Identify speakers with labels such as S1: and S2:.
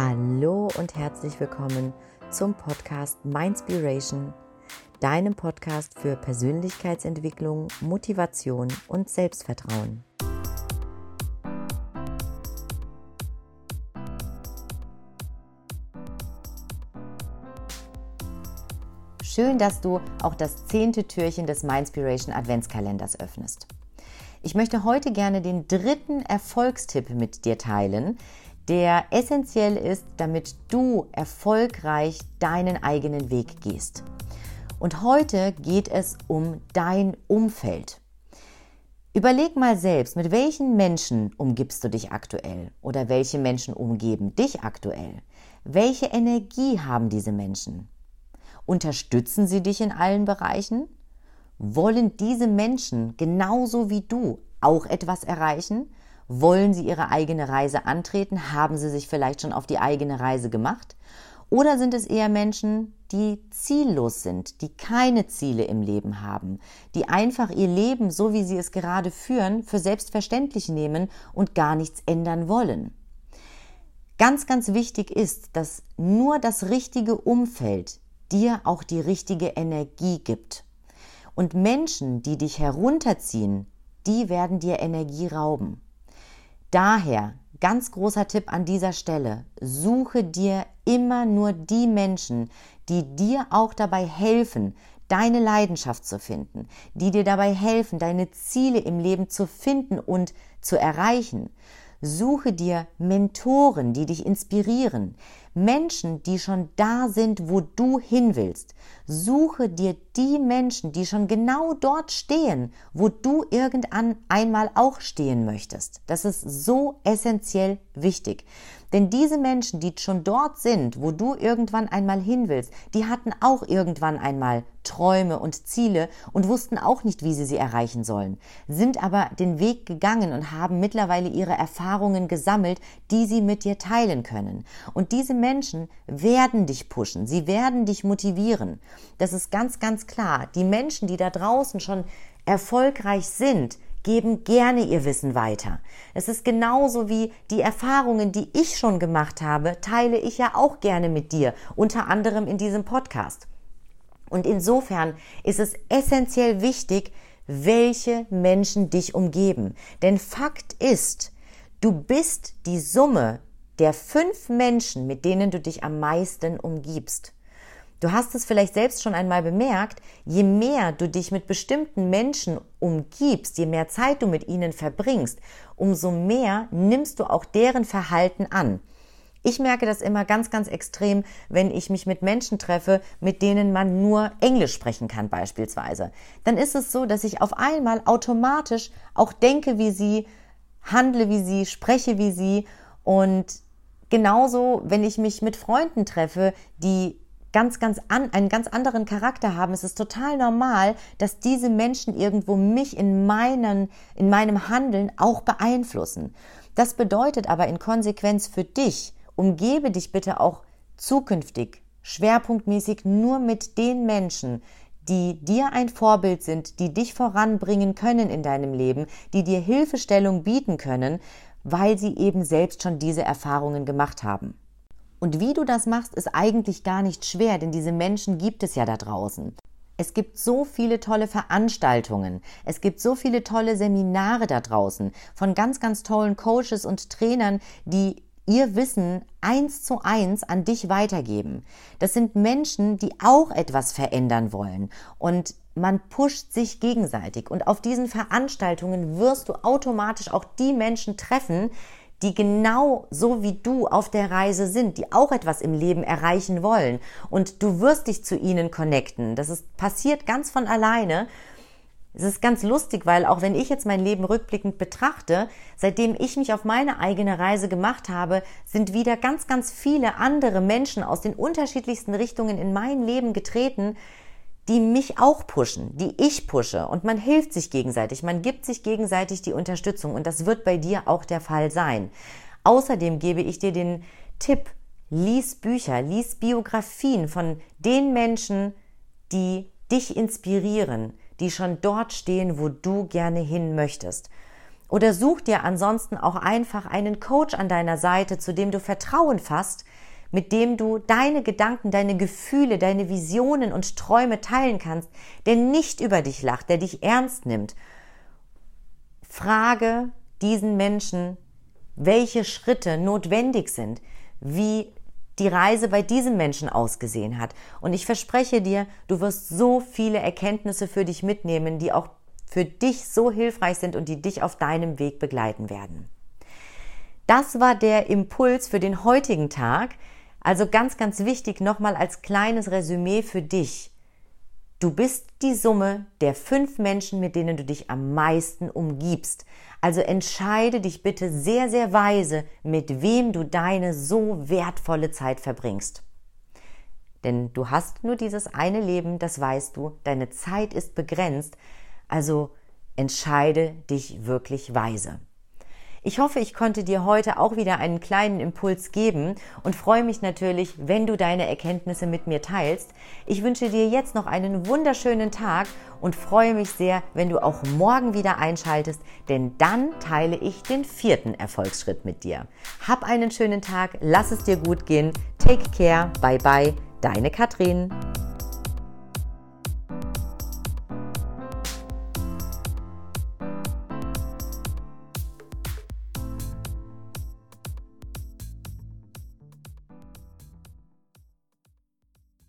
S1: Hallo und herzlich willkommen zum Podcast Mindspiration, deinem Podcast für Persönlichkeitsentwicklung, Motivation und Selbstvertrauen. Schön, dass du auch das zehnte Türchen des Mindspiration Adventskalenders öffnest. Ich möchte heute gerne den dritten Erfolgstipp mit dir teilen, der essentiell ist, damit du erfolgreich deinen eigenen Weg gehst. Und heute geht es um dein Umfeld. Überleg mal selbst, mit welchen Menschen umgibst du dich aktuell oder welche Menschen umgeben dich aktuell? Welche Energie haben diese Menschen? Unterstützen sie dich in allen Bereichen? Wollen diese Menschen genauso wie du auch etwas erreichen? Wollen Sie Ihre eigene Reise antreten? Haben Sie sich vielleicht schon auf die eigene Reise gemacht? Oder sind es eher Menschen, die ziellos sind, die keine Ziele im Leben haben, die einfach ihr Leben, so wie sie es gerade führen, für selbstverständlich nehmen und gar nichts ändern wollen? Ganz, ganz wichtig ist, dass nur das richtige Umfeld dir auch die richtige Energie gibt. Und Menschen, die dich herunterziehen, die werden dir Energie rauben. Daher, ganz großer Tipp an dieser Stelle, suche dir immer nur die Menschen, die dir auch dabei helfen, deine Leidenschaft zu finden, die dir dabei helfen, deine Ziele im Leben zu finden und zu erreichen. Suche dir Mentoren, die dich inspirieren, Menschen, die schon da sind, wo du hin willst. Suche dir die Menschen, die schon genau dort stehen, wo du irgendwann einmal auch stehen möchtest. Das ist so essentiell wichtig. Denn diese Menschen, die schon dort sind, wo du irgendwann einmal hin willst, die hatten auch irgendwann einmal Träume und Ziele und wussten auch nicht, wie sie sie erreichen sollen, sind aber den Weg gegangen und haben mittlerweile ihre Erfahrungen gesammelt, die sie mit dir teilen können. Und diese Menschen werden dich pushen, sie werden dich motivieren. Das ist ganz, ganz klar. Die Menschen, die da draußen schon erfolgreich sind, geben gerne ihr Wissen weiter. Es ist genauso wie die Erfahrungen, die ich schon gemacht habe, teile ich ja auch gerne mit dir, unter anderem in diesem Podcast. Und insofern ist es essentiell wichtig, welche Menschen dich umgeben. Denn Fakt ist, du bist die Summe der fünf Menschen, mit denen du dich am meisten umgibst. Du hast es vielleicht selbst schon einmal bemerkt, je mehr du dich mit bestimmten Menschen umgibst, je mehr Zeit du mit ihnen verbringst, umso mehr nimmst du auch deren Verhalten an. Ich merke das immer ganz, ganz extrem, wenn ich mich mit Menschen treffe, mit denen man nur Englisch sprechen kann beispielsweise. Dann ist es so, dass ich auf einmal automatisch auch denke wie sie, handle wie sie, spreche wie sie und genauso, wenn ich mich mit Freunden treffe, die ganz, ganz an, einen ganz anderen Charakter haben. Es ist total normal, dass diese Menschen irgendwo mich in meinen, in meinem Handeln auch beeinflussen. Das bedeutet aber in Konsequenz für dich, umgebe dich bitte auch zukünftig schwerpunktmäßig nur mit den Menschen, die dir ein Vorbild sind, die dich voranbringen können in deinem Leben, die dir Hilfestellung bieten können, weil sie eben selbst schon diese Erfahrungen gemacht haben. Und wie du das machst, ist eigentlich gar nicht schwer, denn diese Menschen gibt es ja da draußen. Es gibt so viele tolle Veranstaltungen. Es gibt so viele tolle Seminare da draußen von ganz, ganz tollen Coaches und Trainern, die ihr Wissen eins zu eins an dich weitergeben. Das sind Menschen, die auch etwas verändern wollen und man pusht sich gegenseitig. Und auf diesen Veranstaltungen wirst du automatisch auch die Menschen treffen, die genau so wie du auf der Reise sind, die auch etwas im Leben erreichen wollen. Und du wirst dich zu ihnen connecten. Das ist passiert ganz von alleine. Es ist ganz lustig, weil auch wenn ich jetzt mein Leben rückblickend betrachte, seitdem ich mich auf meine eigene Reise gemacht habe, sind wieder ganz, ganz viele andere Menschen aus den unterschiedlichsten Richtungen in mein Leben getreten, die mich auch pushen, die ich pushe und man hilft sich gegenseitig, man gibt sich gegenseitig die Unterstützung und das wird bei dir auch der Fall sein. Außerdem gebe ich dir den Tipp, lies Bücher, lies Biografien von den Menschen, die dich inspirieren, die schon dort stehen, wo du gerne hin möchtest. Oder such dir ansonsten auch einfach einen Coach an deiner Seite, zu dem du Vertrauen fasst, mit dem du deine Gedanken, deine Gefühle, deine Visionen und Träume teilen kannst, der nicht über dich lacht, der dich ernst nimmt. Frage diesen Menschen, welche Schritte notwendig sind, wie die Reise bei diesem Menschen ausgesehen hat. Und ich verspreche dir, du wirst so viele Erkenntnisse für dich mitnehmen, die auch für dich so hilfreich sind und die dich auf deinem Weg begleiten werden. Das war der Impuls für den heutigen Tag. Also ganz, ganz wichtig nochmal als kleines Resümee für dich. Du bist die Summe der fünf Menschen, mit denen du dich am meisten umgibst. Also entscheide dich bitte sehr, sehr weise, mit wem du deine so wertvolle Zeit verbringst. Denn du hast nur dieses eine Leben, das weißt du, deine Zeit ist begrenzt, also entscheide dich wirklich weise. Ich hoffe, ich konnte dir heute auch wieder einen kleinen Impuls geben und freue mich natürlich, wenn du deine Erkenntnisse mit mir teilst. Ich wünsche dir jetzt noch einen wunderschönen Tag und freue mich sehr, wenn du auch morgen wieder einschaltest, denn dann teile ich den vierten Erfolgsschritt mit dir. Hab einen schönen Tag, lass es dir gut gehen, take care, bye bye, deine Katrin.